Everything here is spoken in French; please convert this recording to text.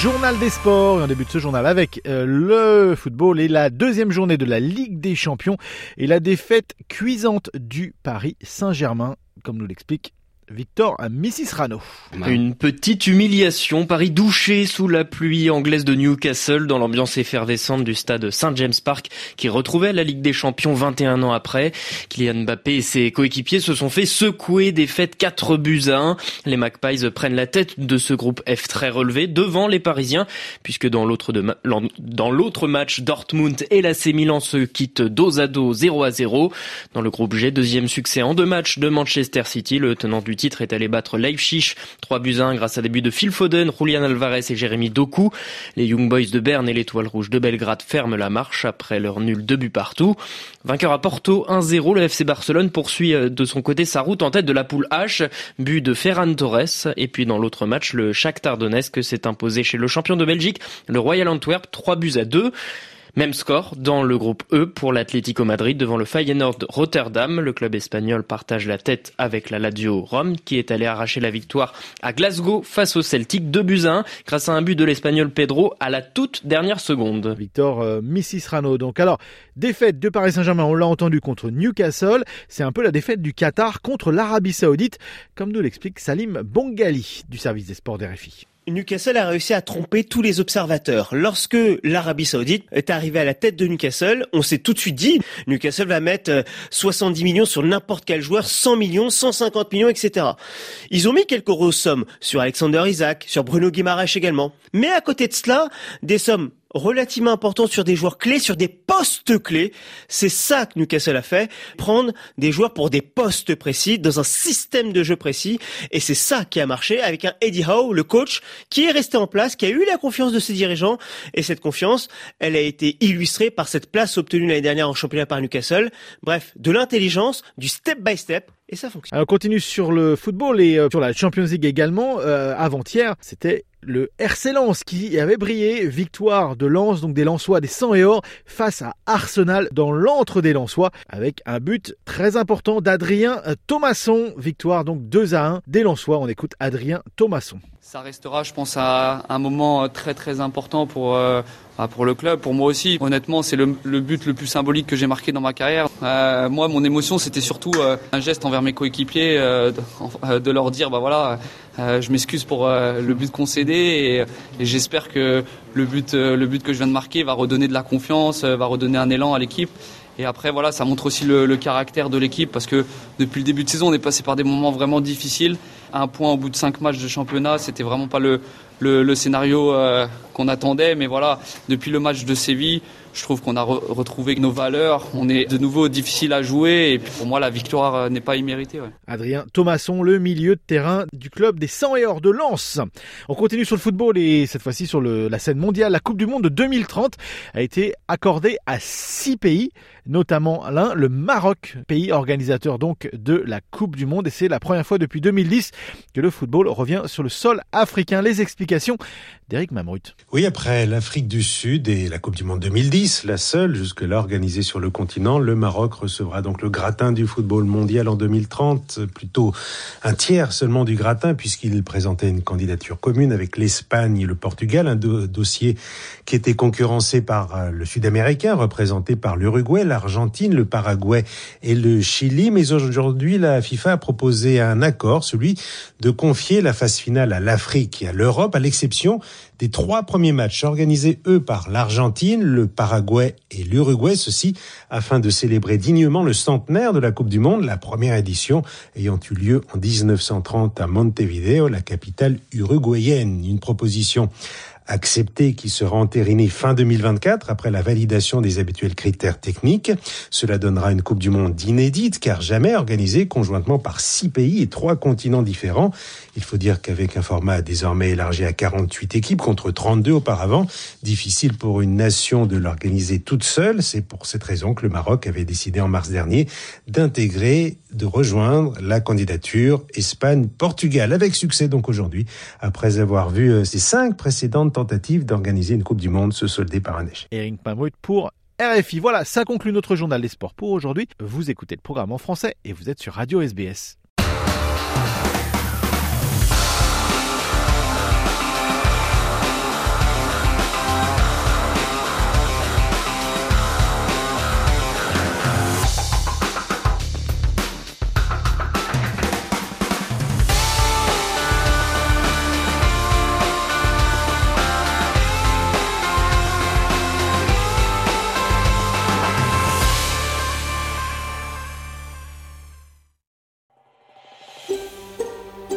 Journal des sports, et on débute ce journal avec euh, le football et la deuxième journée de la Ligue des Champions et la défaite cuisante du Paris Saint-Germain, comme nous l'explique Victor à Mrs. Rano. Une petite humiliation, Paris douché sous la pluie anglaise de Newcastle dans l'ambiance effervescente du stade St James Park qui retrouvait la Ligue des Champions 21 ans après. Kylian Mbappé et ses coéquipiers se sont fait secouer des fêtes 4 buts à 1. Les Magpies prennent la tête de ce groupe F très relevé devant les Parisiens puisque dans l'autre dans l'autre match Dortmund et l'AC Milan se quittent dos à dos 0 à 0. Dans le groupe G, deuxième succès en deux matchs de Manchester City, le tenant du titre est allé battre Leipzig 3 buts 1 grâce à des buts de Phil Foden, Julian Alvarez et Jérémy Doku. Les Young Boys de Berne et l'Étoile Rouge de Belgrade ferment la marche après leur nul de buts partout. Vainqueur à Porto 1-0, le FC Barcelone poursuit euh, de son côté sa route en tête de la poule H, but de Ferran Torres. Et puis dans l'autre match, le Shakhtar Donetsk s'est imposé chez le champion de Belgique, le Royal Antwerp, 3 buts à 2. Même score dans le groupe E pour l'Atlético Madrid devant le Feyenoord Rotterdam. Le club espagnol partage la tête avec la Lazio Rome qui est allé arracher la victoire à Glasgow face au Celtic 2 buts à 1 grâce à un but de l'Espagnol Pedro à la toute dernière seconde. Victor euh, Rano. Donc alors, défaite de Paris Saint-Germain, on l'a entendu contre Newcastle. C'est un peu la défaite du Qatar contre l'Arabie Saoudite, comme nous l'explique Salim Bongali du service des sports d'RFI. Newcastle a réussi à tromper tous les observateurs. Lorsque l'Arabie Saoudite est arrivée à la tête de Newcastle, on s'est tout de suite dit, Newcastle va mettre 70 euh, millions sur n'importe quel joueur, 100 millions, 150 millions, etc. Ils ont mis quelques grosses sommes sur Alexander Isaac, sur Bruno Guimaraes également. Mais à côté de cela, des sommes relativement important sur des joueurs clés, sur des postes clés. C'est ça que Newcastle a fait, prendre des joueurs pour des postes précis, dans un système de jeu précis. Et c'est ça qui a marché avec un Eddie Howe, le coach, qui est resté en place, qui a eu la confiance de ses dirigeants. Et cette confiance, elle a été illustrée par cette place obtenue l'année dernière en championnat par Newcastle. Bref, de l'intelligence, du step by step, et ça fonctionne. on continue sur le football et euh, sur la Champions League également. Euh, avant-hier, c'était le RC Lens qui avait brillé. Victoire de Lens, donc des Lensois, des 100 et or, face à Arsenal dans l'antre des Lensois, avec un but très important d'Adrien Thomasson. Victoire donc 2 à 1 des Lensois. On écoute Adrien Thomasson. Ça restera, je pense, à un moment très très important pour euh, bah, pour le club, pour moi aussi. Honnêtement, c'est le, but le plus symbolique que j'ai marqué dans ma carrière. Euh, moi, mon émotion, c'était surtout euh, un geste envers mes coéquipiers, de, leur dire, bah voilà, je m'excuse pour le but concédé et, j'espère que le but le but que je viens de marquer va redonner de la confiance, va redonner un élan à l'équipe. Et après, voilà, ça montre aussi le, le caractère de l'équipe parce que depuis le début de saison, on est passé par des moments vraiment difficiles un point au bout de cinq matchs de championnat, c'était vraiment pas le, le, scénario euh, qu'on attendait. Mais voilà, depuis le match de Séville, je trouve qu'on a retrouvé nos valeurs. On est de nouveau difficile à jouer. Et pour moi, la victoire euh, n'est pas imméritée. Adrien Thomasson, le milieu de terrain du club des 100 et or de Lens. On continue sur le football et cette fois-ci sur la scène mondiale. La Coupe du Monde de 2030 a été accordée à six pays, notamment l'un, le Maroc, pays organisateur donc de la Coupe du Monde. Et c'est la première fois depuis 2010 que le football revient sur le sol africain. Les explications d'Éric Mamrut. Oui, après l'Afrique du Sud et la Coupe du Monde 2010, la seule jusque-là organisée sur le continent, le Maroc recevra donc le gratin du football mondial en 2030, plutôt un tiers seulement du gratin puisqu'il présentait une candidature commune avec l'Espagne et le Portugal, un dossier qui était concurrencé par euh, le Sud-Américain, représenté par l'Uruguay, l'Argentine, le Paraguay et le Chili. Mais aujourd'hui, la FIFA a proposé un accord, celui de confier la phase finale à l'Afrique et à l'Europe, à l'exception des trois premiers matchs organisés, eux, par l'Argentine, le Paraguay et l'Uruguay, ceci afin de célébrer dignement le centenaire de la Coupe du Monde, la première édition ayant eu lieu en 1930 à Montevideo, la capitale uruguayenne. Une proposition accepté qui sera entériné fin 2024 après la validation des habituels critères techniques. Cela donnera une Coupe du Monde inédite car jamais organisée conjointement par six pays et trois continents différents. Il faut dire qu'avec un format désormais élargi à 48 équipes contre 32 auparavant, difficile pour une nation de l'organiser toute seule. C'est pour cette raison que le Maroc avait décidé en mars dernier d'intégrer, de rejoindre la candidature Espagne-Portugal avec succès donc aujourd'hui après avoir vu euh, ces cinq précédentes d'organiser une Coupe du Monde se solder par un échec. Eric Pamouet pour RFI. Voilà, ça conclut notre journal des sports pour aujourd'hui. Vous écoutez le programme en français et vous êtes sur Radio SBS.